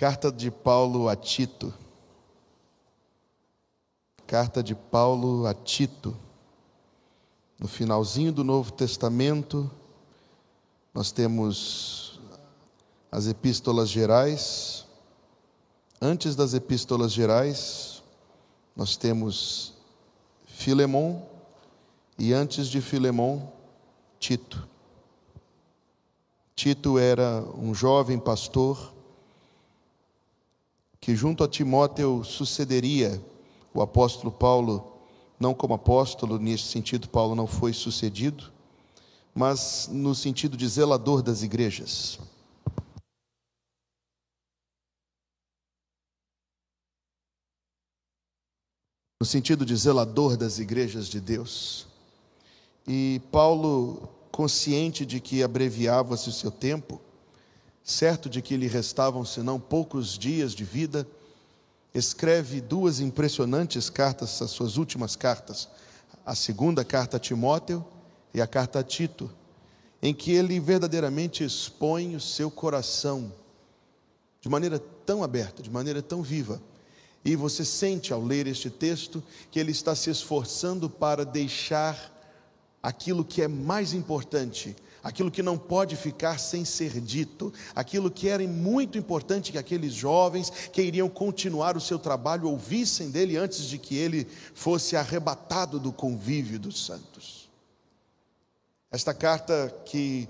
Carta de Paulo a Tito. Carta de Paulo a Tito. No finalzinho do Novo Testamento, nós temos as epístolas gerais. Antes das epístolas gerais, nós temos Filemon e antes de Filemon, Tito. Tito era um jovem pastor que junto a Timóteo sucederia o apóstolo Paulo, não como apóstolo, nesse sentido Paulo não foi sucedido, mas no sentido de zelador das igrejas. No sentido de zelador das igrejas de Deus. E Paulo, consciente de que abreviava-se o seu tempo, certo de que lhe restavam senão poucos dias de vida, escreve duas impressionantes cartas, as suas últimas cartas, a segunda carta a Timóteo e a carta a Tito, em que ele verdadeiramente expõe o seu coração de maneira tão aberta, de maneira tão viva. E você sente ao ler este texto que ele está se esforçando para deixar aquilo que é mais importante, aquilo que não pode ficar sem ser dito, aquilo que era muito importante que aqueles jovens que iriam continuar o seu trabalho ouvissem dele antes de que ele fosse arrebatado do convívio dos santos. Esta carta que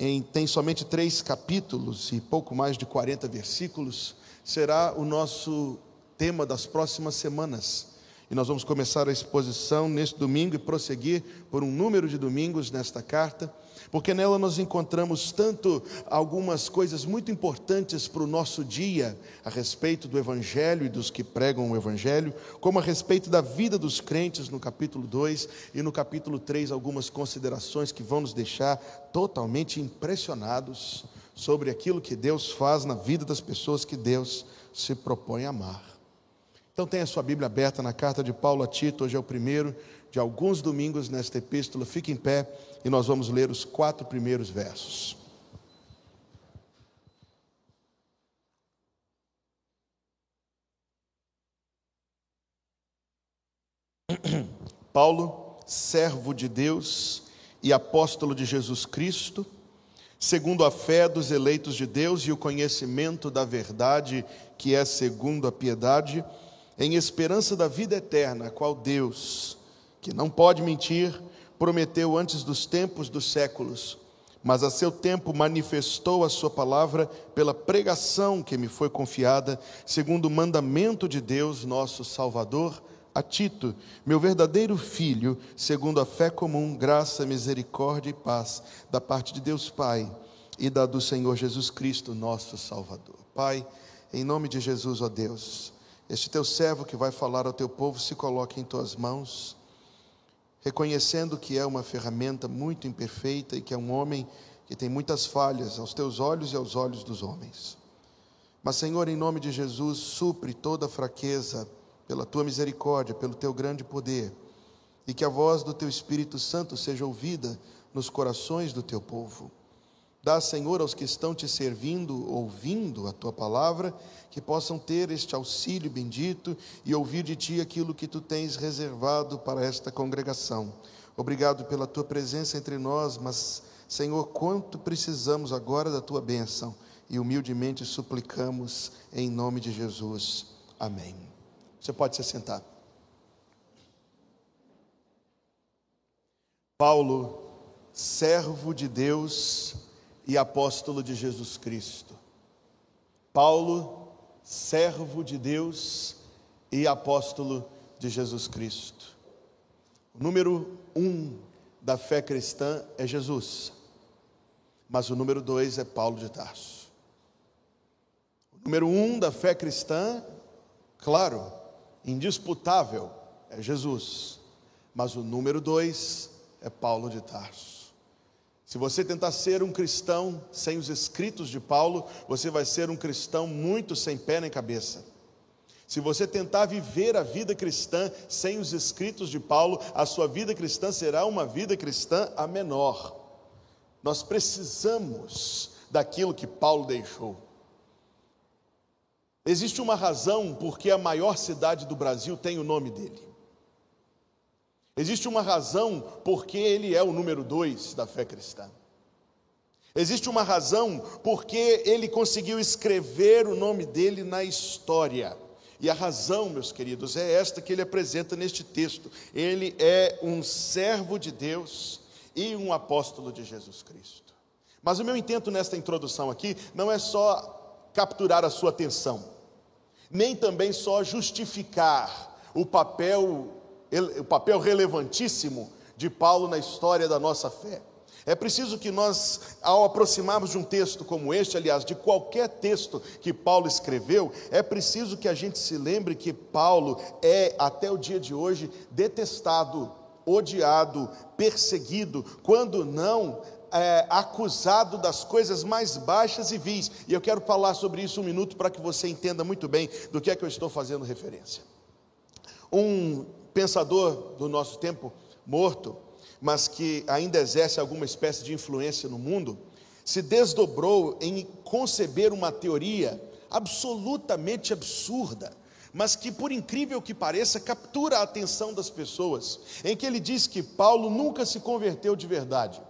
em, tem somente três capítulos e pouco mais de 40 versículos, será o nosso tema das próximas semanas. E nós vamos começar a exposição neste domingo e prosseguir por um número de domingos nesta carta, porque nela nós encontramos tanto algumas coisas muito importantes para o nosso dia a respeito do Evangelho e dos que pregam o Evangelho, como a respeito da vida dos crentes no capítulo 2 e no capítulo 3, algumas considerações que vão nos deixar totalmente impressionados sobre aquilo que Deus faz na vida das pessoas que Deus se propõe a amar. Então tenha sua Bíblia aberta na carta de Paulo a Tito, hoje é o primeiro de alguns domingos nesta epístola. Fique em pé e nós vamos ler os quatro primeiros versos. Paulo, servo de Deus e apóstolo de Jesus Cristo, segundo a fé dos eleitos de Deus e o conhecimento da verdade, que é segundo a piedade, em esperança da vida eterna, a qual Deus, que não pode mentir, prometeu antes dos tempos dos séculos, mas a seu tempo manifestou a sua palavra pela pregação que me foi confiada, segundo o mandamento de Deus, nosso Salvador, a Tito, meu verdadeiro filho, segundo a fé comum, graça, misericórdia e paz, da parte de Deus Pai e da do Senhor Jesus Cristo, nosso Salvador. Pai, em nome de Jesus, ó Deus, este teu servo que vai falar ao teu povo se coloque em tuas mãos, reconhecendo que é uma ferramenta muito imperfeita e que é um homem que tem muitas falhas aos teus olhos e aos olhos dos homens. Mas, Senhor, em nome de Jesus, supre toda fraqueza pela tua misericórdia, pelo teu grande poder, e que a voz do teu Espírito Santo seja ouvida nos corações do teu povo. Dá, Senhor, aos que estão te servindo, ouvindo a tua palavra, que possam ter este auxílio bendito e ouvir de ti aquilo que tu tens reservado para esta congregação. Obrigado pela tua presença entre nós, mas, Senhor, quanto precisamos agora da tua bênção e humildemente suplicamos em nome de Jesus. Amém. Você pode se sentar. Paulo, servo de Deus, e apóstolo de Jesus Cristo. Paulo, servo de Deus e apóstolo de Jesus Cristo. O número um da fé cristã é Jesus, mas o número dois é Paulo de Tarso. O número um da fé cristã, claro, indisputável, é Jesus, mas o número dois é Paulo de Tarso. Se você tentar ser um cristão sem os escritos de Paulo, você vai ser um cristão muito sem pé nem cabeça. Se você tentar viver a vida cristã sem os escritos de Paulo, a sua vida cristã será uma vida cristã a menor. Nós precisamos daquilo que Paulo deixou. Existe uma razão porque a maior cidade do Brasil tem o nome dele. Existe uma razão porque ele é o número dois da fé cristã. Existe uma razão porque ele conseguiu escrever o nome dele na história. E a razão, meus queridos, é esta que ele apresenta neste texto. Ele é um servo de Deus e um apóstolo de Jesus Cristo. Mas o meu intento nesta introdução aqui não é só capturar a sua atenção, nem também só justificar o papel, o papel relevantíssimo de Paulo na história da nossa fé. É preciso que nós, ao aproximarmos de um texto como este, aliás, de qualquer texto que Paulo escreveu, é preciso que a gente se lembre que Paulo é, até o dia de hoje, detestado, odiado, perseguido, quando não é, acusado das coisas mais baixas e vis. E eu quero falar sobre isso um minuto para que você entenda muito bem do que é que eu estou fazendo referência. Um pensador do nosso tempo morto, mas que ainda exerce alguma espécie de influência no mundo, se desdobrou em conceber uma teoria absolutamente absurda, mas que, por incrível que pareça, captura a atenção das pessoas, em que ele diz que Paulo nunca se converteu de verdade.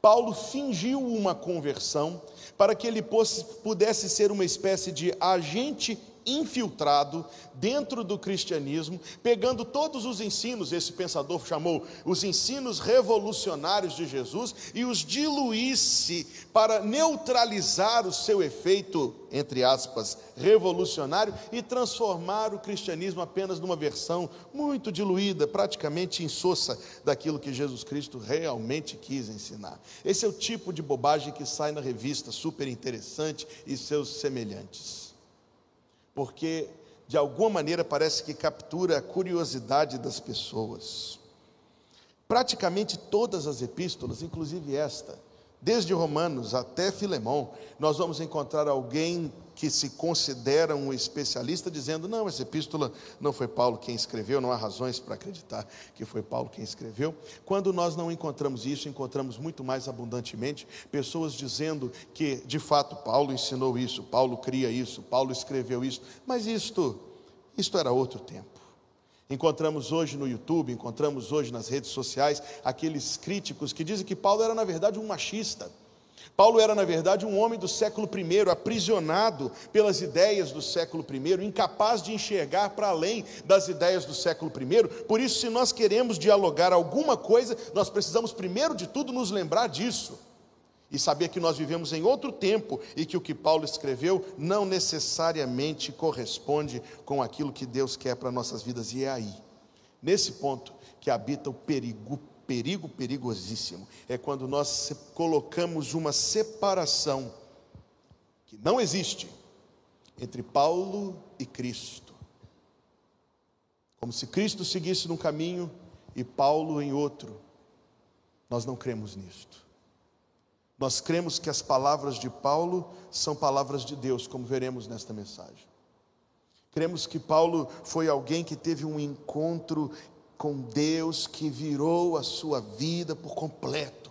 Paulo fingiu uma conversão para que ele pudesse ser uma espécie de agente infiltrado dentro do cristianismo, pegando todos os ensinos, esse pensador chamou os ensinos revolucionários de Jesus, e os diluísse para neutralizar o seu efeito, entre aspas, revolucionário e transformar o cristianismo apenas numa versão muito diluída, praticamente insossa daquilo que Jesus Cristo realmente quis ensinar. Esse é o tipo de bobagem que sai na revista, super interessante e seus semelhantes porque de alguma maneira parece que captura a curiosidade das pessoas. Praticamente todas as epístolas, inclusive esta, desde Romanos até Filemão, nós vamos encontrar alguém que se considera um especialista, dizendo: não, essa epístola não foi Paulo quem escreveu, não há razões para acreditar que foi Paulo quem escreveu. Quando nós não encontramos isso, encontramos muito mais abundantemente pessoas dizendo que, de fato, Paulo ensinou isso, Paulo cria isso, Paulo escreveu isso, mas isto, isto era outro tempo. Encontramos hoje no YouTube, encontramos hoje nas redes sociais aqueles críticos que dizem que Paulo era, na verdade, um machista Paulo era, na verdade, um homem do século I, aprisionado pelas ideias do século I, incapaz de enxergar para além das ideias do século I. Por isso, se nós queremos dialogar alguma coisa, nós precisamos, primeiro de tudo, nos lembrar disso e saber que nós vivemos em outro tempo e que o que Paulo escreveu não necessariamente corresponde com aquilo que Deus quer para nossas vidas, e é aí, nesse ponto, que habita o perigo perigo perigosíssimo é quando nós colocamos uma separação que não existe entre Paulo e Cristo. Como se Cristo seguisse num caminho e Paulo em outro. Nós não cremos nisto. Nós cremos que as palavras de Paulo são palavras de Deus, como veremos nesta mensagem. Cremos que Paulo foi alguém que teve um encontro com Deus que virou a sua vida por completo.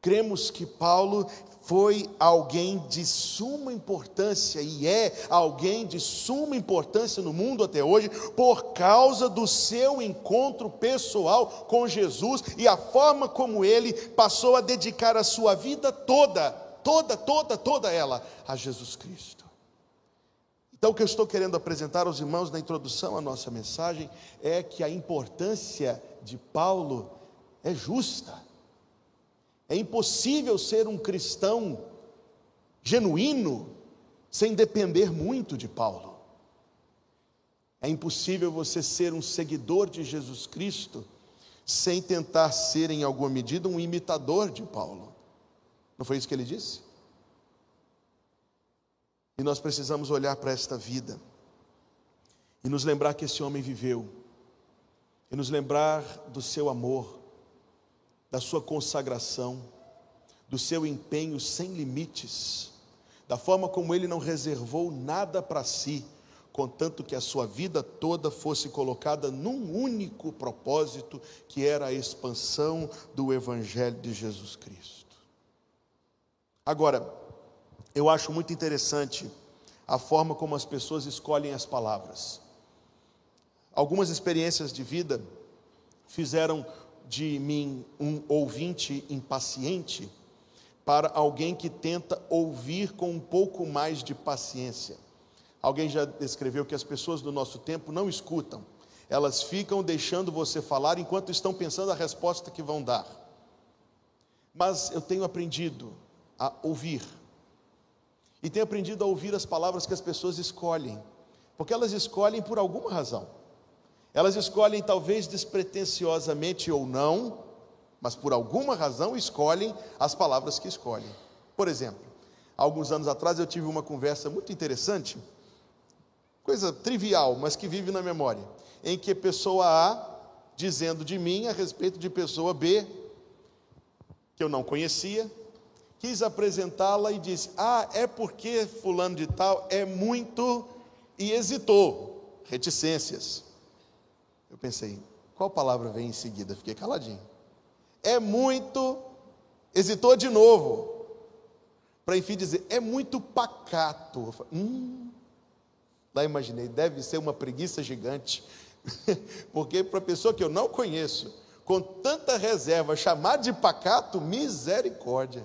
Cremos que Paulo foi alguém de suma importância e é alguém de suma importância no mundo até hoje por causa do seu encontro pessoal com Jesus e a forma como ele passou a dedicar a sua vida toda, toda, toda, toda ela a Jesus Cristo. Então, o que eu estou querendo apresentar aos irmãos na introdução à nossa mensagem é que a importância de Paulo é justa. É impossível ser um cristão genuíno sem depender muito de Paulo. É impossível você ser um seguidor de Jesus Cristo sem tentar ser, em alguma medida, um imitador de Paulo. Não foi isso que ele disse? E nós precisamos olhar para esta vida e nos lembrar que esse homem viveu, e nos lembrar do seu amor, da sua consagração, do seu empenho sem limites, da forma como ele não reservou nada para si, contanto que a sua vida toda fosse colocada num único propósito, que era a expansão do Evangelho de Jesus Cristo. Agora, eu acho muito interessante a forma como as pessoas escolhem as palavras. Algumas experiências de vida fizeram de mim um ouvinte impaciente para alguém que tenta ouvir com um pouco mais de paciência. Alguém já descreveu que as pessoas do nosso tempo não escutam, elas ficam deixando você falar enquanto estão pensando a resposta que vão dar. Mas eu tenho aprendido a ouvir, e tenho aprendido a ouvir as palavras que as pessoas escolhem, porque elas escolhem por alguma razão. Elas escolhem, talvez despretensiosamente ou não, mas por alguma razão escolhem as palavras que escolhem. Por exemplo, alguns anos atrás eu tive uma conversa muito interessante, coisa trivial, mas que vive na memória, em que pessoa A dizendo de mim a respeito de pessoa B, que eu não conhecia, quis apresentá-la e disse: Ah, é porque Fulano de Tal é muito. e hesitou, reticências. Eu pensei, qual palavra vem em seguida? Fiquei caladinho é muito, hesitou de novo, para enfim dizer, é muito pacato. Hum, lá imaginei, deve ser uma preguiça gigante, porque para pessoa que eu não conheço, com tanta reserva, chamar de pacato, misericórdia.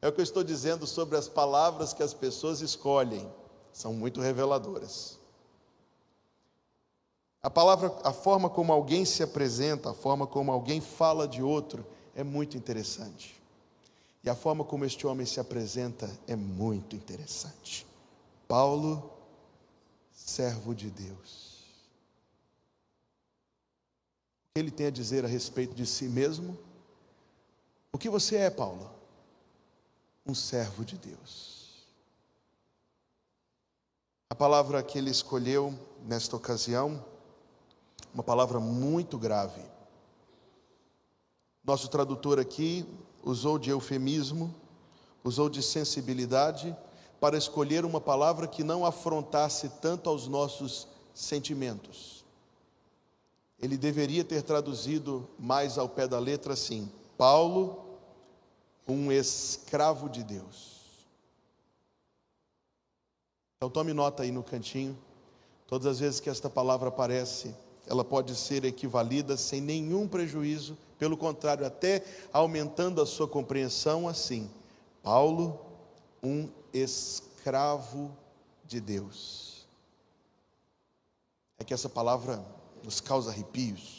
É o que eu estou dizendo sobre as palavras que as pessoas escolhem, são muito reveladoras. A palavra, a forma como alguém se apresenta, a forma como alguém fala de outro, é muito interessante. E a forma como este homem se apresenta é muito interessante. Paulo, servo de Deus. O que ele tem a dizer a respeito de si mesmo? O que você é, Paulo? Um servo de Deus. A palavra que ele escolheu nesta ocasião uma palavra muito grave. Nosso tradutor aqui usou de eufemismo, usou de sensibilidade para escolher uma palavra que não afrontasse tanto aos nossos sentimentos. Ele deveria ter traduzido mais ao pé da letra assim: Paulo, um escravo de Deus. Então tome nota aí no cantinho. Todas as vezes que esta palavra aparece, ela pode ser equivalida sem nenhum prejuízo, pelo contrário, até aumentando a sua compreensão assim. Paulo, um escravo de Deus. É que essa palavra nos causa arrepios.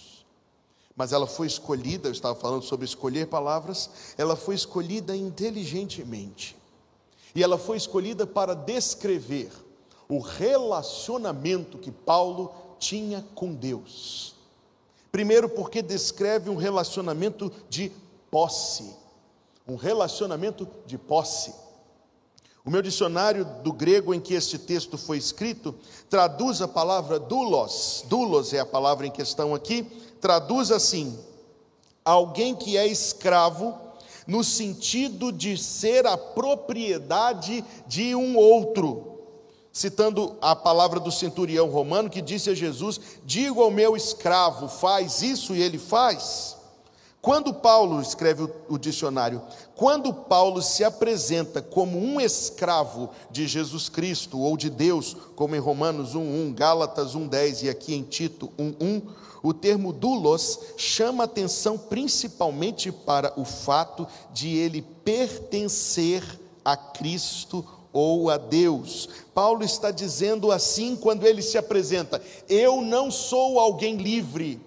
Mas ela foi escolhida, eu estava falando sobre escolher palavras, ela foi escolhida inteligentemente. E ela foi escolhida para descrever o relacionamento que Paulo tinha com Deus. Primeiro, porque descreve um relacionamento de posse. Um relacionamento de posse. O meu dicionário do grego em que este texto foi escrito traduz a palavra doulos, doulos é a palavra em questão aqui, traduz assim: alguém que é escravo, no sentido de ser a propriedade de um outro citando a palavra do centurião romano que disse a Jesus: Digo ao meu escravo, faz isso e ele faz. Quando Paulo escreve o, dicionário, quando Paulo se apresenta como um escravo de Jesus Cristo ou de Deus, como em Romanos 1:1, Gálatas 1:10 e aqui em Tito 1:1, o termo doulos chama atenção principalmente para o fato de ele pertencer a Cristo ou a Deus. Paulo está dizendo assim quando ele se apresenta: Eu não sou alguém livre,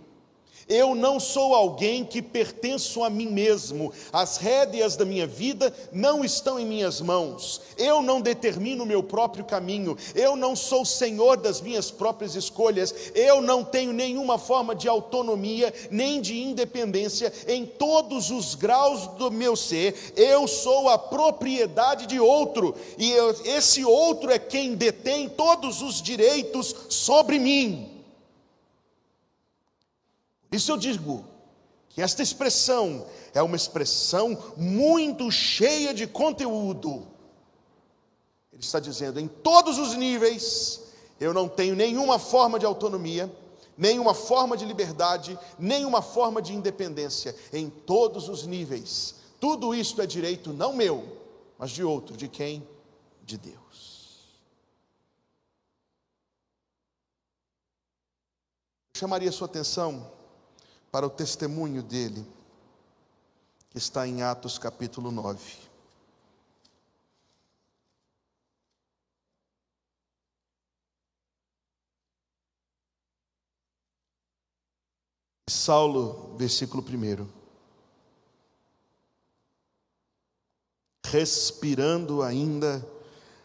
eu não sou alguém que pertenço a mim mesmo, as rédeas da minha vida não estão em minhas mãos, eu não determino o meu próprio caminho, eu não sou senhor das minhas próprias escolhas, eu não tenho nenhuma forma de autonomia nem de independência em todos os graus do meu ser, eu sou a propriedade de outro, e eu, esse outro é quem detém todos os direitos sobre mim. Isso eu digo que esta expressão é uma expressão muito cheia de conteúdo. Ele está dizendo: em todos os níveis, eu não tenho nenhuma forma de autonomia, nenhuma forma de liberdade, nenhuma forma de independência. Em todos os níveis, tudo isto é direito não meu, mas de outro, de quem? De Deus. Chamaria a sua atenção para o testemunho dele, que está em Atos capítulo 9. Saulo, versículo 1. Respirando ainda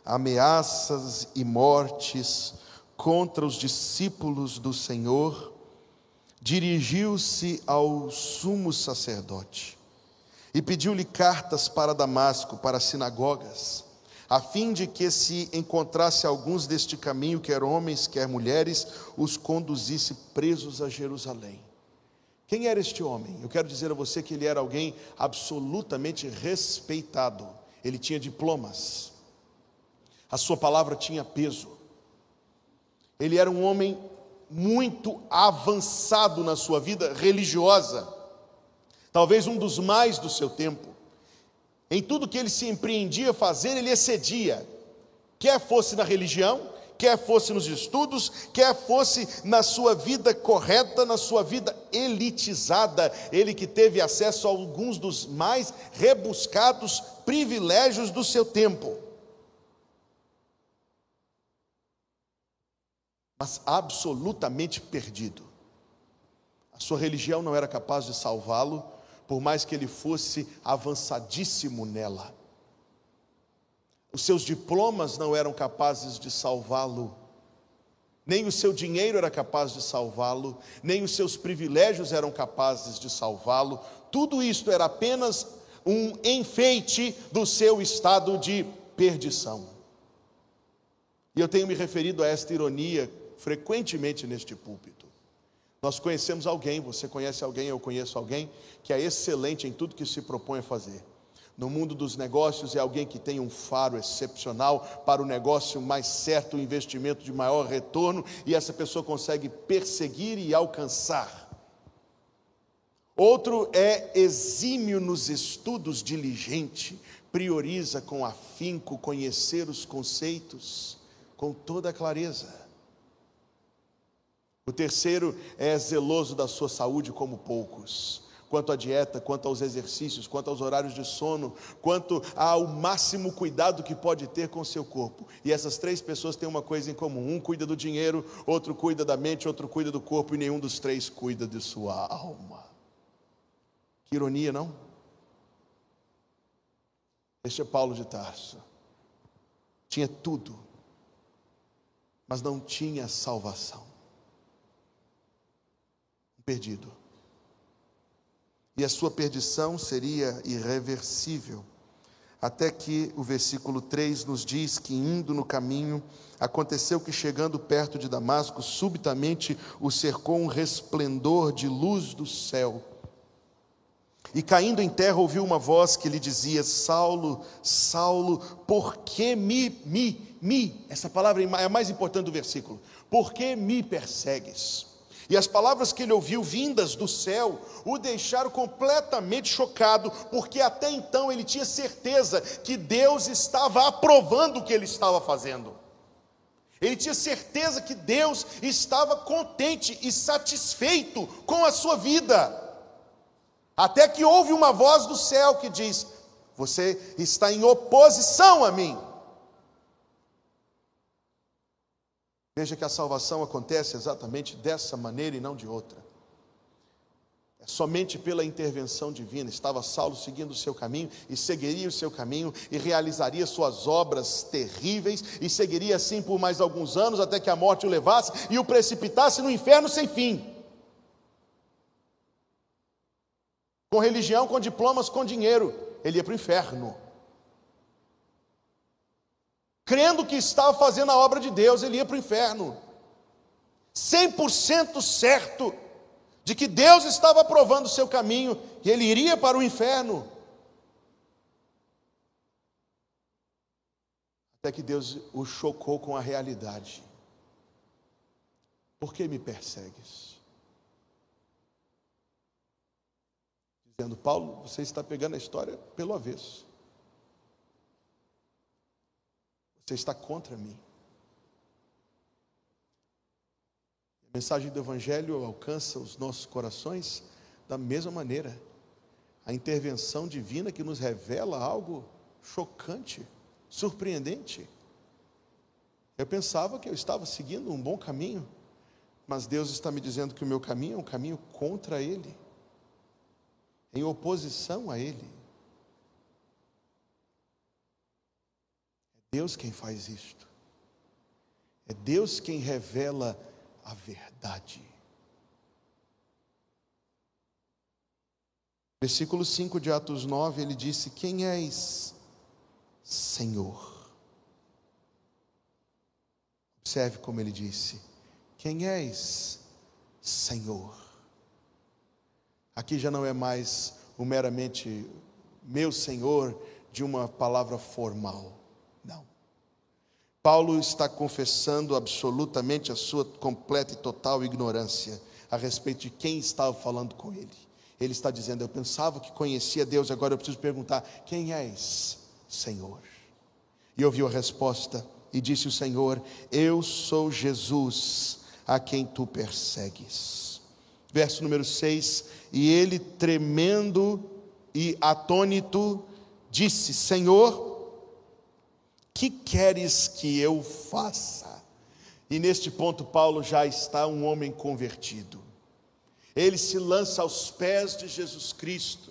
ameaças e mortes contra os discípulos do Senhor, dirigiu-se ao sumo sacerdote e pediu-lhe cartas para Damasco, para as sinagogas, a fim de que se encontrasse alguns deste caminho, quer homens, quer mulheres, os conduzisse presos a Jerusalém. Quem era este homem? Eu quero dizer a você que ele era alguém absolutamente respeitado. Ele tinha diplomas. A sua palavra tinha peso. Ele era um homem muito avançado na sua vida religiosa, talvez um dos mais do seu tempo. Em tudo que ele se empreendia a fazer, ele excedia, quer fosse na religião, quer fosse nos estudos, quer fosse na sua vida correta, na sua vida elitizada, ele que teve acesso a alguns dos mais rebuscados privilégios do seu tempo. Mas absolutamente perdido. A sua religião não era capaz de salvá-lo, por mais que ele fosse avançadíssimo nela. Os seus diplomas não eram capazes de salvá-lo, nem o seu dinheiro era capaz de salvá-lo, nem os seus privilégios eram capazes de salvá-lo. Tudo isto era apenas um enfeite do seu estado de perdição. E eu tenho me referido a esta ironia frequentemente neste púlpito. Nós conhecemos alguém, você conhece alguém, eu conheço alguém, que é excelente em tudo que se propõe a fazer. No mundo dos negócios é alguém que tem um faro excepcional para o negócio mais certo, o investimento de maior retorno, e essa pessoa consegue perseguir e alcançar. Outro é exímio nos estudos, diligente, prioriza com afinco conhecer os conceitos com toda clareza. O terceiro é zeloso da sua saúde como poucos. Quanto à dieta, quanto aos exercícios, quanto aos horários de sono, quanto ao máximo cuidado que pode ter com o seu corpo. E essas três pessoas têm uma coisa em comum: um cuida do dinheiro, outro cuida da mente, outro cuida do corpo, e nenhum dos três cuida de sua alma. Que ironia, não? Este é Paulo de Tarso. Tinha tudo, mas não tinha salvação perdido. E a sua perdição seria irreversível. Até que o versículo 3 nos diz que, indo no caminho, aconteceu que, chegando perto de Damasco, subitamente o cercou um resplendor de luz do céu. E caindo em terra, ouviu uma voz que lhe dizia: Saulo, Saulo, por que me, me, me? Essa palavra é a mais importante do versículo. Por que me persegues? E as palavras que ele ouviu vindas do céu o deixaram completamente chocado, porque até então ele tinha certeza que Deus estava aprovando o que ele estava fazendo. Ele tinha certeza que Deus estava contente e satisfeito com a sua vida. Até que houve uma voz do céu que diz: Você está em oposição a mim. Veja que a salvação acontece exatamente dessa maneira e não de outra. É somente pela intervenção divina. Estava Saulo seguindo o seu caminho e seguiria o seu caminho e realizaria suas obras terríveis e seguiria assim por mais alguns anos até que a morte o levasse e o precipitasse no inferno sem fim. Com religião, com diplomas, com dinheiro, ele ia para o inferno crendo que estava fazendo a obra de Deus, ele ia para o inferno. 100% certo de que Deus estava aprovando o seu caminho e ele iria para o inferno. Até que Deus o chocou com a realidade. Por que me persegues? Dizendo, Paulo, você está pegando a história pelo avesso. Você está contra mim. A mensagem do Evangelho alcança os nossos corações da mesma maneira. A intervenção divina que nos revela algo chocante, surpreendente. Eu pensava que eu estava seguindo um bom caminho, mas Deus está me dizendo que o meu caminho é um caminho contra Ele, em oposição a Ele. É Deus quem faz isto, é Deus quem revela a verdade. Versículo 5 de Atos 9, ele disse: Quem és, Senhor? Observe como ele disse: Quem és, Senhor? Aqui já não é mais o meramente meu Senhor de uma palavra formal. Paulo está confessando absolutamente a sua completa e total ignorância a respeito de quem estava falando com ele. Ele está dizendo: Eu pensava que conhecia Deus, agora eu preciso perguntar: Quem és, Senhor? E ouviu a resposta e disse o Senhor: Eu sou Jesus, a quem tu persegues. Verso número 6: E ele, tremendo e atônito, disse: Senhor, que queres que eu faça? E neste ponto, Paulo já está um homem convertido. Ele se lança aos pés de Jesus Cristo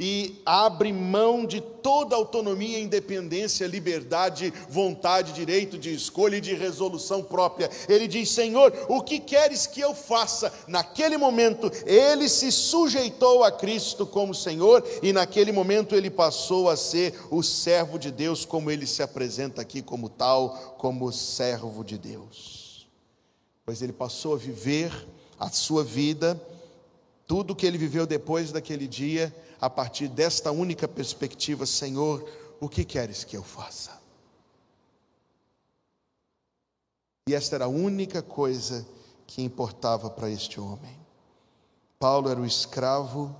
e abre mão de toda autonomia, independência, liberdade, vontade, direito de escolha e de resolução própria. Ele diz: Senhor, o que queres que eu faça? Naquele momento, ele se sujeitou a Cristo como Senhor e naquele momento ele passou a ser o servo de Deus, como ele se apresenta aqui como tal, como servo de Deus. Pois ele passou a viver a sua vida tudo que ele viveu depois daquele dia, a partir desta única perspectiva, Senhor, o que queres que eu faça? E esta era a única coisa que importava para este homem. Paulo era o escravo,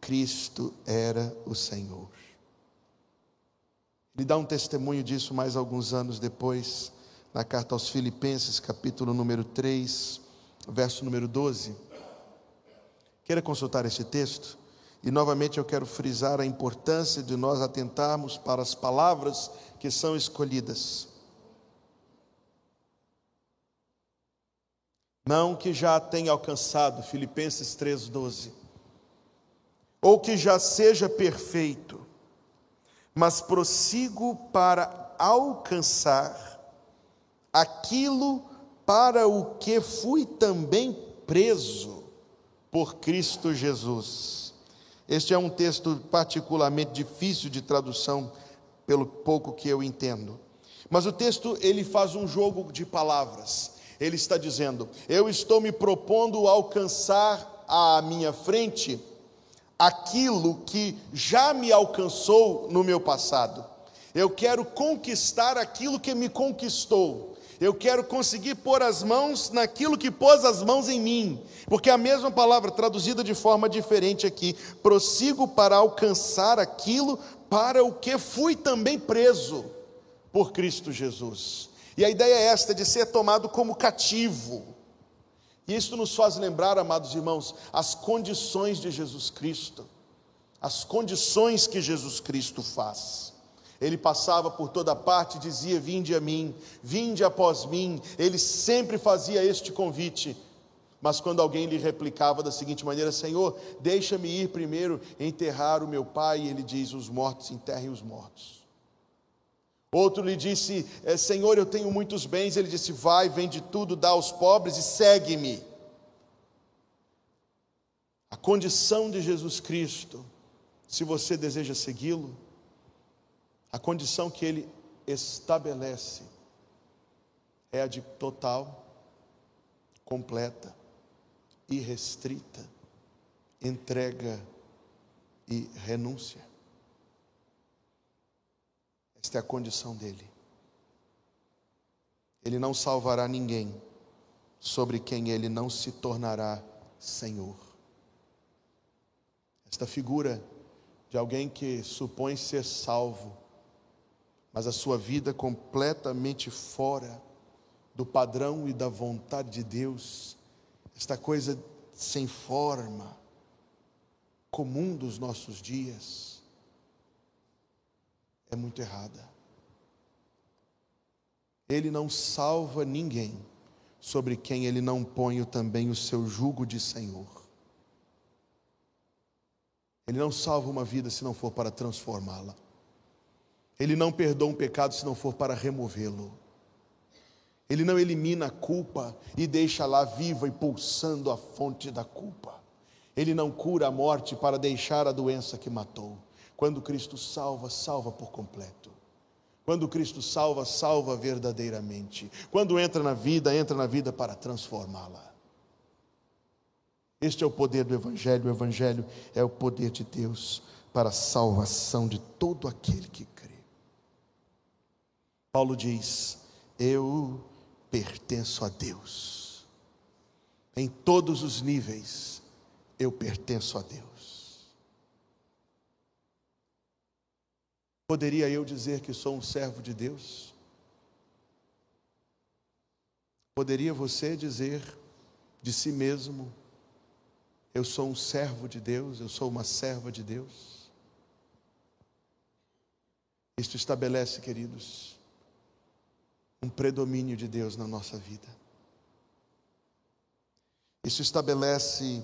Cristo era o Senhor. Ele dá um testemunho disso mais alguns anos depois, na carta aos Filipenses, capítulo número 3, verso número 12. Queira consultar esse texto? E novamente eu quero frisar a importância de nós atentarmos para as palavras que são escolhidas. Não que já tenha alcançado, Filipenses 3,12, ou que já seja perfeito, mas prossigo para alcançar aquilo para o que fui também preso por Cristo Jesus. Este é um texto particularmente difícil de tradução, pelo pouco que eu entendo. Mas o texto ele faz um jogo de palavras. Ele está dizendo: Eu estou me propondo alcançar à minha frente aquilo que já me alcançou no meu passado. Eu quero conquistar aquilo que me conquistou. Eu quero conseguir pôr as mãos naquilo que pôs as mãos em mim, porque a mesma palavra traduzida de forma diferente aqui, prossigo para alcançar aquilo para o que fui também preso por Cristo Jesus. E a ideia é esta de ser tomado como cativo. E isso nos faz lembrar, amados irmãos, as condições de Jesus Cristo, as condições que Jesus Cristo faz. Ele passava por toda parte e dizia: Vinde a mim, vinde após mim. Ele sempre fazia este convite. Mas quando alguém lhe replicava da seguinte maneira: Senhor, deixa-me ir primeiro enterrar o meu pai, ele diz: Os mortos enterrem os mortos. Outro lhe disse: é, Senhor, eu tenho muitos bens. Ele disse: Vai, vende tudo, dá aos pobres e segue-me. A condição de Jesus Cristo, se você deseja segui-lo, a condição que ele estabelece é a de total, completa, irrestrita entrega e renúncia. Esta é a condição dele. Ele não salvará ninguém sobre quem ele não se tornará Senhor. Esta figura de alguém que supõe ser salvo mas a sua vida completamente fora do padrão e da vontade de Deus, esta coisa sem forma, comum dos nossos dias, é muito errada. Ele não salva ninguém sobre quem ele não põe também o seu jugo de Senhor. Ele não salva uma vida se não for para transformá-la. Ele não perdoa um pecado se não for para removê-lo. Ele não elimina a culpa e deixa lá viva e pulsando a fonte da culpa. Ele não cura a morte para deixar a doença que matou. Quando Cristo salva, salva por completo. Quando Cristo salva, salva verdadeiramente. Quando entra na vida, entra na vida para transformá-la. Este é o poder do Evangelho. O Evangelho é o poder de Deus para a salvação de todo aquele que crê. Paulo diz: Eu pertenço a Deus. Em todos os níveis, eu pertenço a Deus. Poderia eu dizer que sou um servo de Deus? Poderia você dizer de si mesmo: Eu sou um servo de Deus, eu sou uma serva de Deus? Isto estabelece, queridos, um predomínio de Deus na nossa vida. Isso estabelece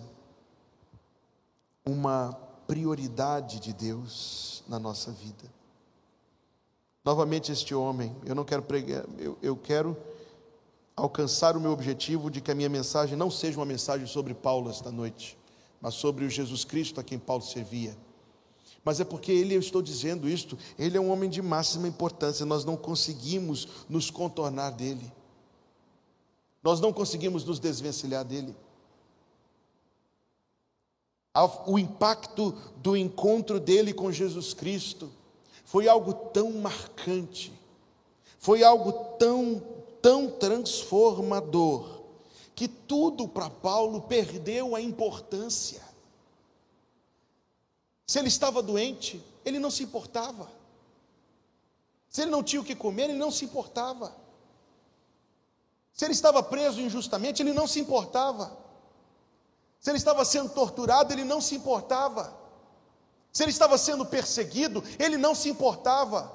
uma prioridade de Deus na nossa vida. Novamente, este homem, eu não quero pregar, eu, eu quero alcançar o meu objetivo de que a minha mensagem não seja uma mensagem sobre Paulo esta noite, mas sobre o Jesus Cristo a quem Paulo servia mas é porque ele, eu estou dizendo isto, ele é um homem de máxima importância, nós não conseguimos nos contornar dele, nós não conseguimos nos desvencilhar dele. O impacto do encontro dele com Jesus Cristo foi algo tão marcante, foi algo tão, tão transformador, que tudo para Paulo perdeu a importância. Se ele estava doente, ele não se importava. Se ele não tinha o que comer, ele não se importava. Se ele estava preso injustamente, ele não se importava. Se ele estava sendo torturado, ele não se importava. Se ele estava sendo perseguido, ele não se importava.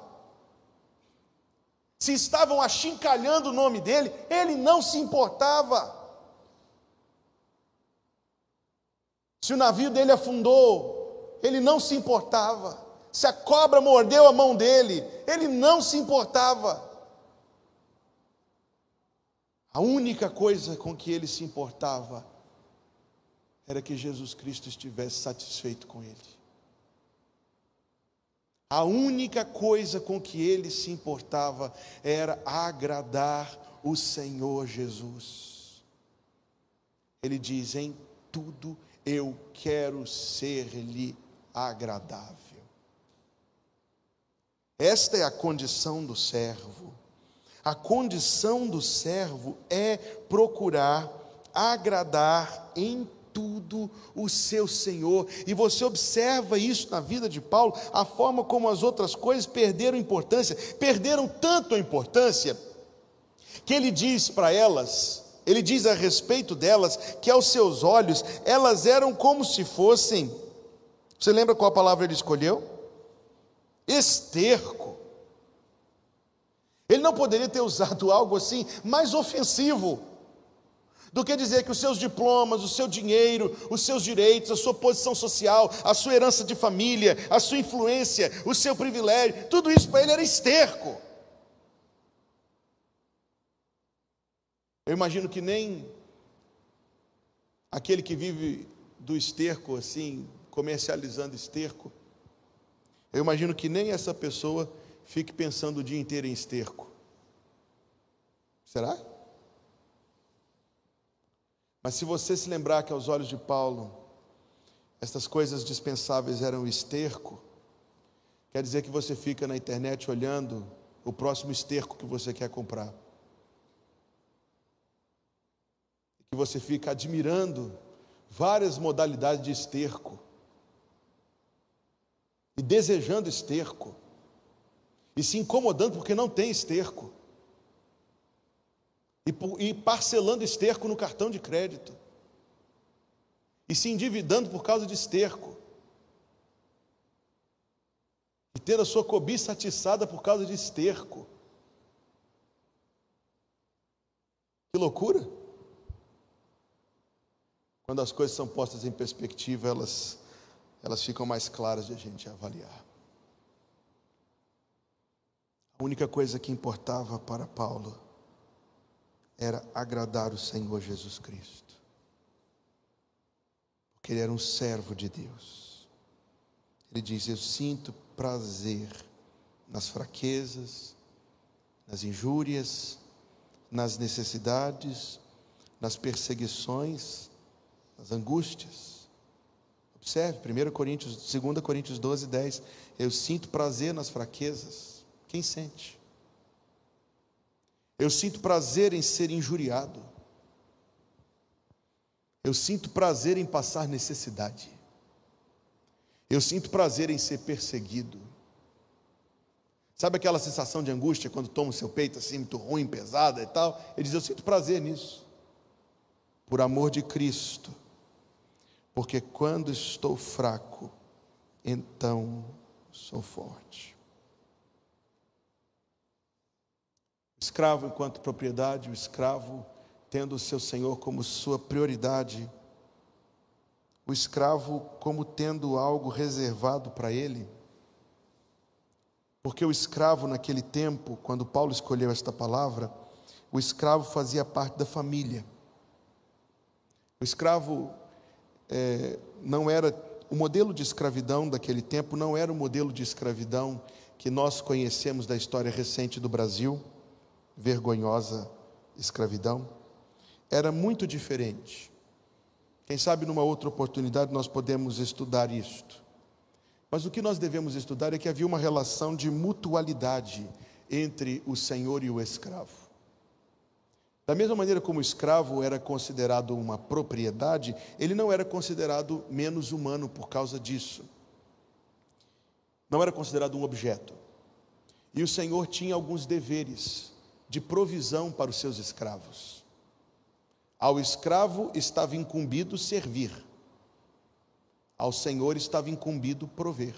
Se estavam achincalhando o nome dele, ele não se importava. Se o navio dele afundou, ele não se importava. Se a cobra mordeu a mão dele, ele não se importava. A única coisa com que ele se importava era que Jesus Cristo estivesse satisfeito com ele. A única coisa com que ele se importava era agradar o Senhor Jesus. Ele diz: em tudo eu quero ser-lhe agradável. Esta é a condição do servo. A condição do servo é procurar agradar em tudo o seu Senhor. E você observa isso na vida de Paulo, a forma como as outras coisas perderam importância, perderam tanto a importância, que ele diz para elas, ele diz a respeito delas, que aos seus olhos elas eram como se fossem você lembra qual palavra ele escolheu? Esterco. Ele não poderia ter usado algo assim mais ofensivo do que dizer que os seus diplomas, o seu dinheiro, os seus direitos, a sua posição social, a sua herança de família, a sua influência, o seu privilégio, tudo isso para ele era esterco. Eu imagino que nem aquele que vive do esterco assim, comercializando esterco. Eu imagino que nem essa pessoa fique pensando o dia inteiro em esterco. Será? Mas se você se lembrar que aos olhos de Paulo, estas coisas dispensáveis eram esterco, quer dizer que você fica na internet olhando o próximo esterco que você quer comprar. Que você fica admirando várias modalidades de esterco e desejando esterco, e se incomodando porque não tem esterco, e, e parcelando esterco no cartão de crédito. e se endividando por causa de esterco, e tendo a sua cobiça atiçada por causa de esterco. Que loucura! Quando as coisas são postas em perspectiva, elas, elas ficam mais claras de a gente avaliar. A única coisa que importava para Paulo era agradar o Senhor Jesus Cristo. Porque ele era um servo de Deus. Ele diz: Eu sinto prazer nas fraquezas, nas injúrias, nas necessidades, nas perseguições, nas angústias. Observe, 1 Coríntios, 2 Coríntios 12, 10. Eu sinto prazer nas fraquezas. Quem sente? Eu sinto prazer em ser injuriado. Eu sinto prazer em passar necessidade. Eu sinto prazer em ser perseguido. Sabe aquela sensação de angústia quando toma o seu peito assim, muito ruim, pesada e tal? Ele diz: Eu sinto prazer nisso, por amor de Cristo, porque quando estou fraco, então sou forte. O escravo, enquanto propriedade, o escravo tendo o seu senhor como sua prioridade, o escravo como tendo algo reservado para ele. Porque o escravo, naquele tempo, quando Paulo escolheu esta palavra, o escravo fazia parte da família. O escravo é, não era. O modelo de escravidão daquele tempo não era o modelo de escravidão que nós conhecemos da história recente do Brasil, vergonhosa escravidão. Era muito diferente. Quem sabe numa outra oportunidade nós podemos estudar isto. Mas o que nós devemos estudar é que havia uma relação de mutualidade entre o senhor e o escravo. Da mesma maneira como o escravo era considerado uma propriedade, ele não era considerado menos humano por causa disso. Não era considerado um objeto. E o senhor tinha alguns deveres de provisão para os seus escravos. Ao escravo estava incumbido servir ao Senhor estava incumbido prover.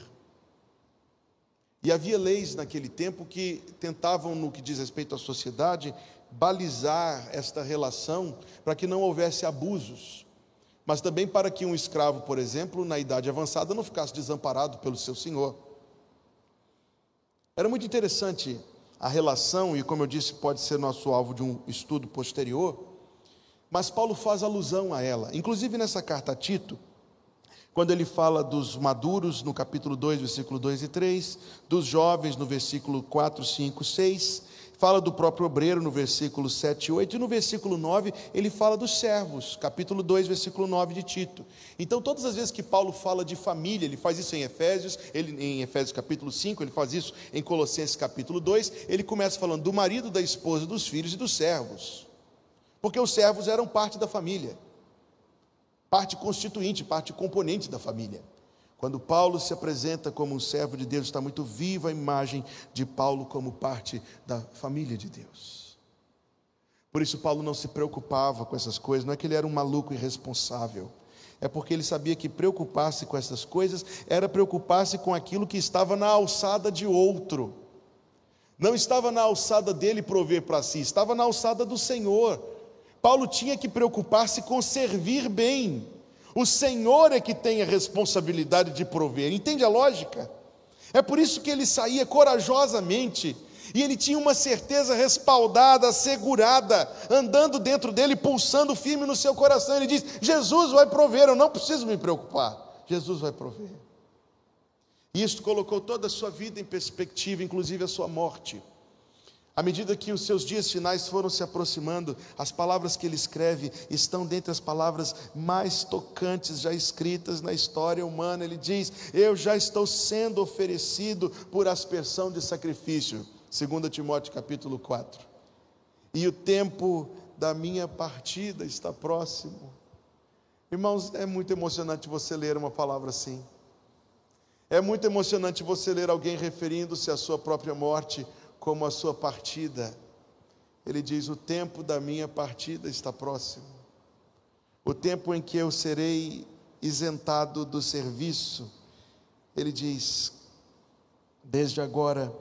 E havia leis naquele tempo que tentavam, no que diz respeito à sociedade, balizar esta relação para que não houvesse abusos, mas também para que um escravo, por exemplo, na idade avançada, não ficasse desamparado pelo seu senhor. Era muito interessante a relação, e como eu disse, pode ser nosso alvo de um estudo posterior, mas Paulo faz alusão a ela, inclusive nessa carta a Tito quando ele fala dos maduros, no capítulo 2, versículo 2 e 3, dos jovens, no versículo 4, 5, 6, fala do próprio obreiro, no versículo 7 e 8, e no versículo 9, ele fala dos servos, capítulo 2, versículo 9 de Tito. Então, todas as vezes que Paulo fala de família, ele faz isso em Efésios, ele, em Efésios capítulo 5, ele faz isso em Colossenses capítulo 2, ele começa falando do marido, da esposa, dos filhos e dos servos, porque os servos eram parte da família parte constituinte, parte componente da família. Quando Paulo se apresenta como um servo de Deus, está muito viva a imagem de Paulo como parte da família de Deus. Por isso, Paulo não se preocupava com essas coisas, não é que ele era um maluco irresponsável, é porque ele sabia que preocupar-se com essas coisas era preocupar-se com aquilo que estava na alçada de outro. Não estava na alçada dele prover para si, estava na alçada do Senhor. Paulo tinha que preocupar-se com servir bem. O Senhor é que tem a responsabilidade de prover. Entende a lógica? É por isso que ele saía corajosamente e ele tinha uma certeza respaldada, assegurada, andando dentro dele, pulsando firme no seu coração. Ele diz: Jesus vai prover, eu não preciso me preocupar. Jesus vai prover. E isso colocou toda a sua vida em perspectiva, inclusive a sua morte. À medida que os seus dias finais foram se aproximando, as palavras que ele escreve estão dentre as palavras mais tocantes já escritas na história humana. Ele diz: Eu já estou sendo oferecido por aspersão de sacrifício. 2 Timóteo capítulo 4. E o tempo da minha partida está próximo. Irmãos, é muito emocionante você ler uma palavra assim. É muito emocionante você ler alguém referindo-se à sua própria morte como a sua partida. Ele diz: O tempo da minha partida está próximo. O tempo em que eu serei isentado do serviço. Ele diz: Desde agora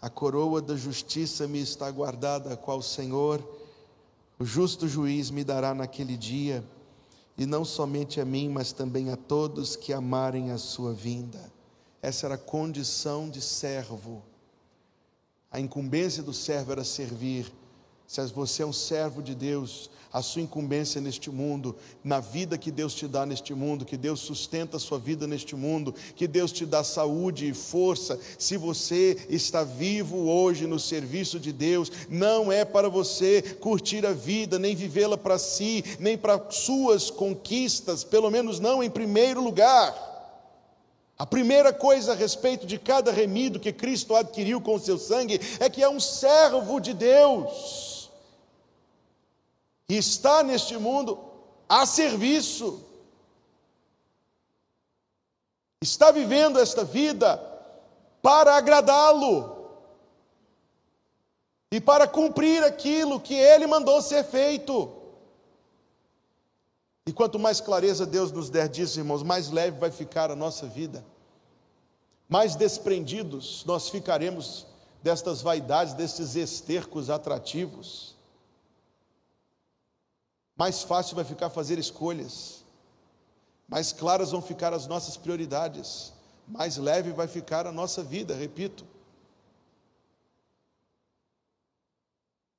a coroa da justiça me está guardada, qual o Senhor, o justo juiz, me dará naquele dia, e não somente a mim, mas também a todos que amarem a sua vinda. Essa era a condição de servo. A incumbência do servo era servir. Se você é um servo de Deus, a sua incumbência neste mundo, na vida que Deus te dá neste mundo, que Deus sustenta a sua vida neste mundo, que Deus te dá saúde e força. Se você está vivo hoje no serviço de Deus, não é para você curtir a vida, nem vivê-la para si, nem para suas conquistas, pelo menos não em primeiro lugar. A primeira coisa a respeito de cada remido que Cristo adquiriu com o seu sangue é que é um servo de Deus e está neste mundo a serviço. Está vivendo esta vida para agradá-lo e para cumprir aquilo que ele mandou ser feito. E quanto mais clareza Deus nos der disso, irmãos, mais leve vai ficar a nossa vida, mais desprendidos nós ficaremos destas vaidades, destes estercos atrativos. Mais fácil vai ficar fazer escolhas, mais claras vão ficar as nossas prioridades, mais leve vai ficar a nossa vida, repito.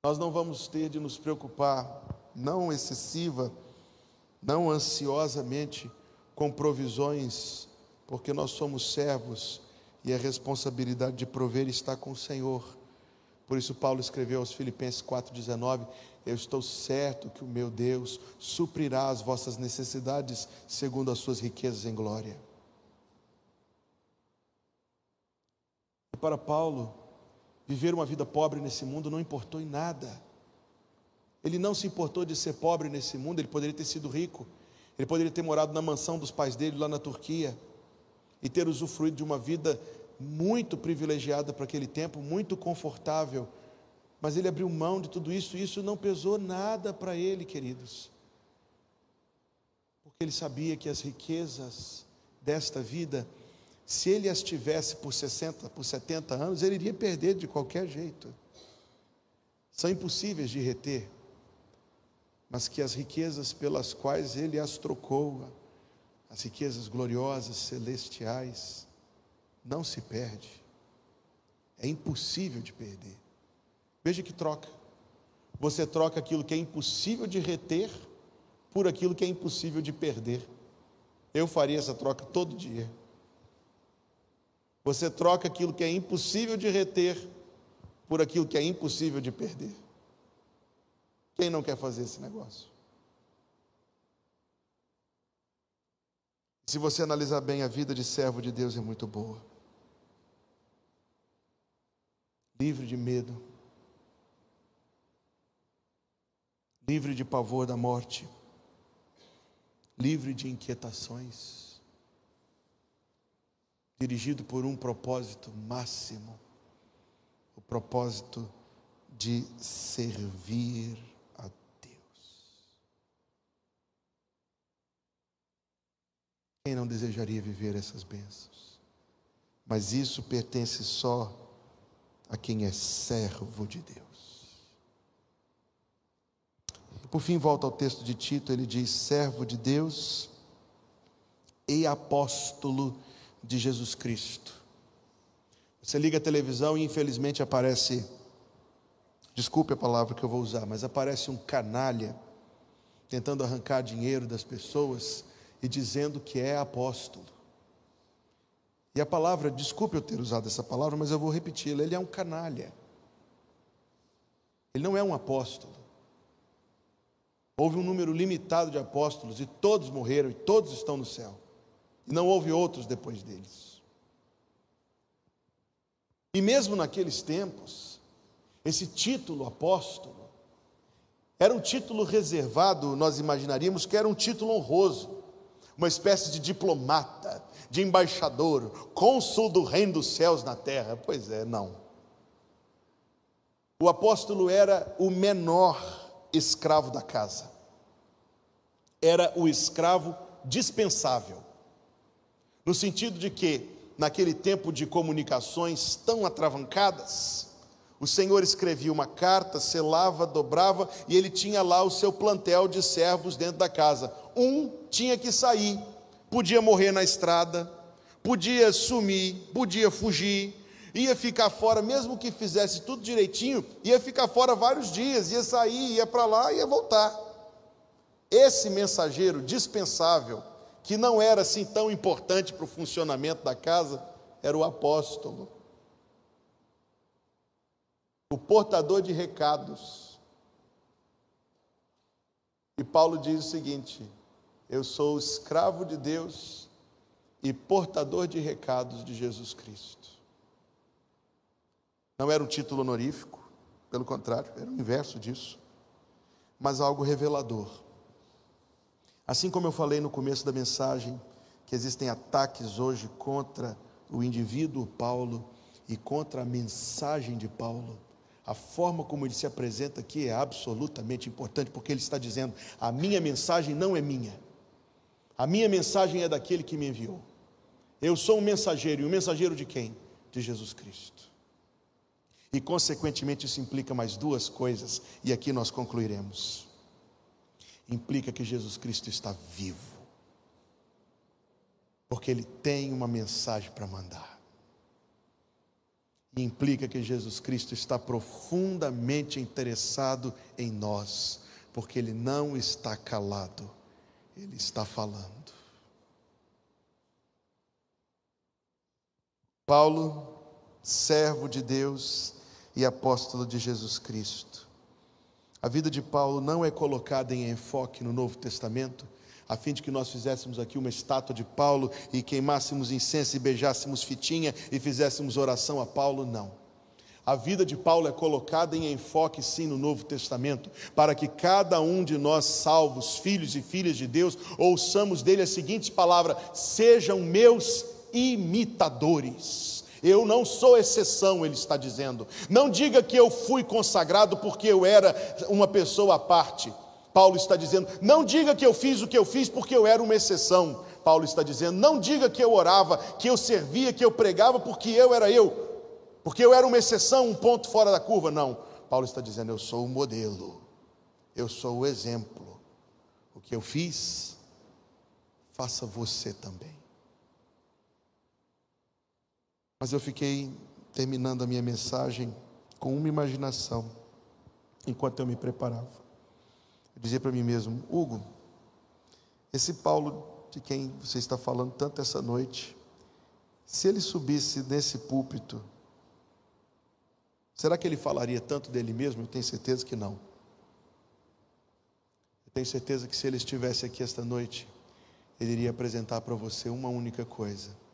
Nós não vamos ter de nos preocupar, não excessiva, não ansiosamente com provisões, porque nós somos servos e a responsabilidade de prover está com o Senhor. Por isso, Paulo escreveu aos Filipenses 4,19: eu estou certo que o meu Deus suprirá as vossas necessidades segundo as suas riquezas em glória. E para Paulo, viver uma vida pobre nesse mundo não importou em nada. Ele não se importou de ser pobre nesse mundo, ele poderia ter sido rico. Ele poderia ter morado na mansão dos pais dele lá na Turquia e ter usufruído de uma vida muito privilegiada para aquele tempo, muito confortável mas ele abriu mão de tudo isso, e isso não pesou nada para ele, queridos. Porque ele sabia que as riquezas desta vida, se ele as tivesse por 60, por 70 anos, ele iria perder de qualquer jeito. São impossíveis de reter, mas que as riquezas pelas quais ele as trocou, as riquezas gloriosas, celestiais, não se perde. É impossível de perder. Veja que troca. Você troca aquilo que é impossível de reter por aquilo que é impossível de perder. Eu faria essa troca todo dia. Você troca aquilo que é impossível de reter por aquilo que é impossível de perder. Quem não quer fazer esse negócio? Se você analisar bem, a vida de servo de Deus é muito boa. Livre de medo. Livre de pavor da morte, livre de inquietações, dirigido por um propósito máximo, o propósito de servir a Deus. Quem não desejaria viver essas bênçãos? Mas isso pertence só a quem é servo de Deus. Por fim, volta ao texto de Tito, ele diz: servo de Deus e apóstolo de Jesus Cristo. Você liga a televisão e infelizmente aparece, desculpe a palavra que eu vou usar, mas aparece um canalha tentando arrancar dinheiro das pessoas e dizendo que é apóstolo. E a palavra, desculpe eu ter usado essa palavra, mas eu vou repeti-la: ele é um canalha. Ele não é um apóstolo. Houve um número limitado de apóstolos e todos morreram e todos estão no céu. E não houve outros depois deles. E mesmo naqueles tempos, esse título apóstolo era um título reservado, nós imaginaríamos que era um título honroso, uma espécie de diplomata, de embaixador, cônsul do reino dos céus na terra. Pois é, não. O apóstolo era o menor escravo da casa. Era o escravo dispensável. No sentido de que, naquele tempo de comunicações tão atravancadas, o Senhor escrevia uma carta, selava, dobrava, e ele tinha lá o seu plantel de servos dentro da casa. Um tinha que sair, podia morrer na estrada, podia sumir, podia fugir, ia ficar fora, mesmo que fizesse tudo direitinho, ia ficar fora vários dias, ia sair, ia para lá, ia voltar. Esse mensageiro dispensável, que não era assim tão importante para o funcionamento da casa, era o apóstolo. O portador de recados. E Paulo diz o seguinte: Eu sou escravo de Deus e portador de recados de Jesus Cristo. Não era um título honorífico, pelo contrário, era o inverso disso, mas algo revelador. Assim como eu falei no começo da mensagem, que existem ataques hoje contra o indivíduo Paulo e contra a mensagem de Paulo, a forma como ele se apresenta aqui é absolutamente importante, porque ele está dizendo: a minha mensagem não é minha, a minha mensagem é daquele que me enviou. Eu sou um mensageiro, e o um mensageiro de quem? De Jesus Cristo. E, consequentemente, isso implica mais duas coisas, e aqui nós concluiremos implica que Jesus Cristo está vivo. Porque ele tem uma mensagem para mandar. E implica que Jesus Cristo está profundamente interessado em nós, porque ele não está calado, ele está falando. Paulo, servo de Deus e apóstolo de Jesus Cristo, a vida de Paulo não é colocada em enfoque no Novo Testamento, a fim de que nós fizéssemos aqui uma estátua de Paulo e queimássemos incenso e beijássemos fitinha e fizéssemos oração a Paulo, não. A vida de Paulo é colocada em enfoque, sim, no Novo Testamento, para que cada um de nós, salvos, filhos e filhas de Deus, ouçamos dele a seguinte palavra: sejam meus imitadores. Eu não sou exceção, ele está dizendo. Não diga que eu fui consagrado porque eu era uma pessoa à parte. Paulo está dizendo: não diga que eu fiz o que eu fiz porque eu era uma exceção. Paulo está dizendo: não diga que eu orava, que eu servia, que eu pregava porque eu era eu, porque eu era uma exceção, um ponto fora da curva. Não. Paulo está dizendo: eu sou o modelo, eu sou o exemplo. O que eu fiz, faça você também. Mas eu fiquei terminando a minha mensagem com uma imaginação, enquanto eu me preparava. Eu dizia para mim mesmo: Hugo, esse Paulo de quem você está falando tanto essa noite, se ele subisse nesse púlpito, será que ele falaria tanto dele mesmo? Eu tenho certeza que não. Eu tenho certeza que se ele estivesse aqui esta noite, ele iria apresentar para você uma única coisa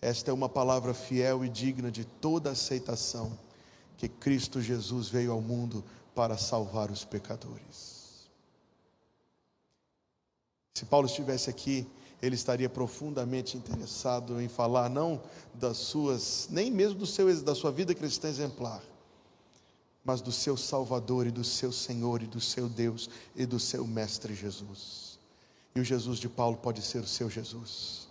esta é uma palavra fiel e digna de toda aceitação, que Cristo Jesus veio ao mundo para salvar os pecadores. Se Paulo estivesse aqui, ele estaria profundamente interessado em falar não das suas, nem mesmo do seu da sua vida cristã exemplar, mas do seu Salvador e do seu Senhor e do seu Deus e do seu mestre Jesus. E o Jesus de Paulo pode ser o seu Jesus.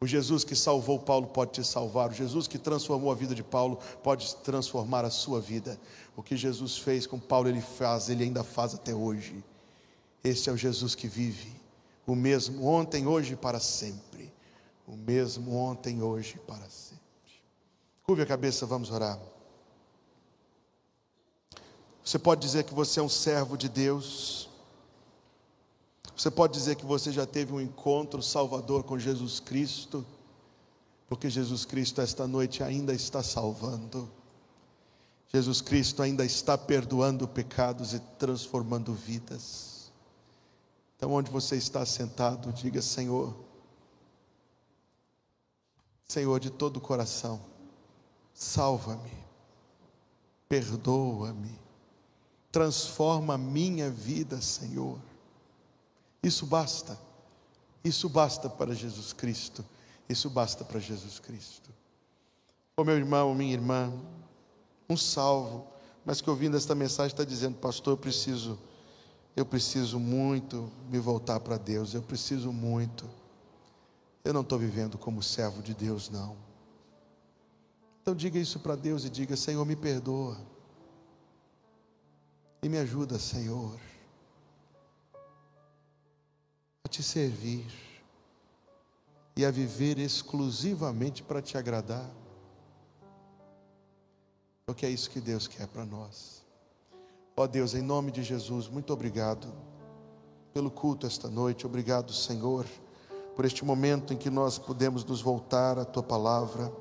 O Jesus que salvou Paulo pode te salvar. O Jesus que transformou a vida de Paulo pode transformar a sua vida. O que Jesus fez com Paulo, ele faz, ele ainda faz até hoje. Esse é o Jesus que vive, o mesmo ontem, hoje e para sempre. O mesmo ontem, hoje e para sempre. Curve a cabeça, vamos orar. Você pode dizer que você é um servo de Deus você pode dizer que você já teve um encontro salvador com Jesus Cristo, porque Jesus Cristo esta noite ainda está salvando. Jesus Cristo ainda está perdoando pecados e transformando vidas. Então, onde você está sentado, diga: Senhor, Senhor, de todo o coração, salva-me, perdoa-me, transforma a minha vida, Senhor. Isso basta. Isso basta para Jesus Cristo. Isso basta para Jesus Cristo. Ô meu irmão, minha irmã, um salvo, mas que ouvindo esta mensagem está dizendo, pastor, eu preciso Eu preciso muito me voltar para Deus, eu preciso muito. Eu não estou vivendo como servo de Deus, não. Então diga isso para Deus e diga: Senhor, me perdoa. E me ajuda, Senhor, a te servir e a viver exclusivamente para te agradar. Porque é isso que Deus quer para nós. Ó Deus, em nome de Jesus, muito obrigado pelo culto esta noite. Obrigado, Senhor, por este momento em que nós podemos nos voltar à tua palavra.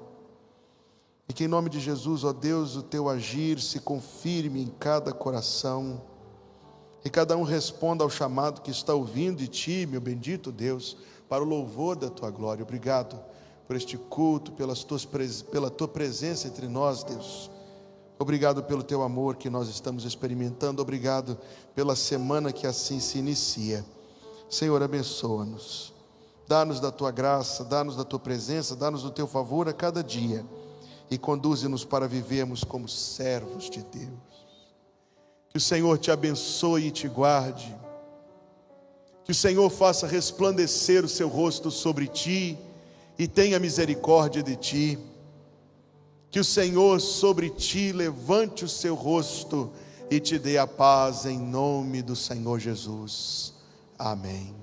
E que em nome de Jesus, ó Deus, o teu agir se confirme em cada coração. E cada um responda ao chamado que está ouvindo de ti, meu bendito Deus, para o louvor da tua glória. Obrigado por este culto, pelas tuas, pela tua presença entre nós, Deus. Obrigado pelo teu amor que nós estamos experimentando. Obrigado pela semana que assim se inicia. Senhor, abençoa-nos. Dá-nos da tua graça, dá-nos da tua presença, dá-nos do teu favor a cada dia e conduze-nos para vivermos como servos de Deus. Que o Senhor te abençoe e te guarde. Que o Senhor faça resplandecer o seu rosto sobre ti e tenha misericórdia de ti que o Senhor sobre ti levante o seu rosto e te dê a paz em nome do Senhor Jesus. Amém.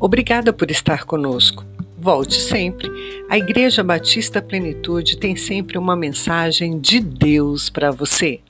Obrigada por estar conosco. Volte sempre. A Igreja Batista Plenitude tem sempre uma mensagem de Deus para você.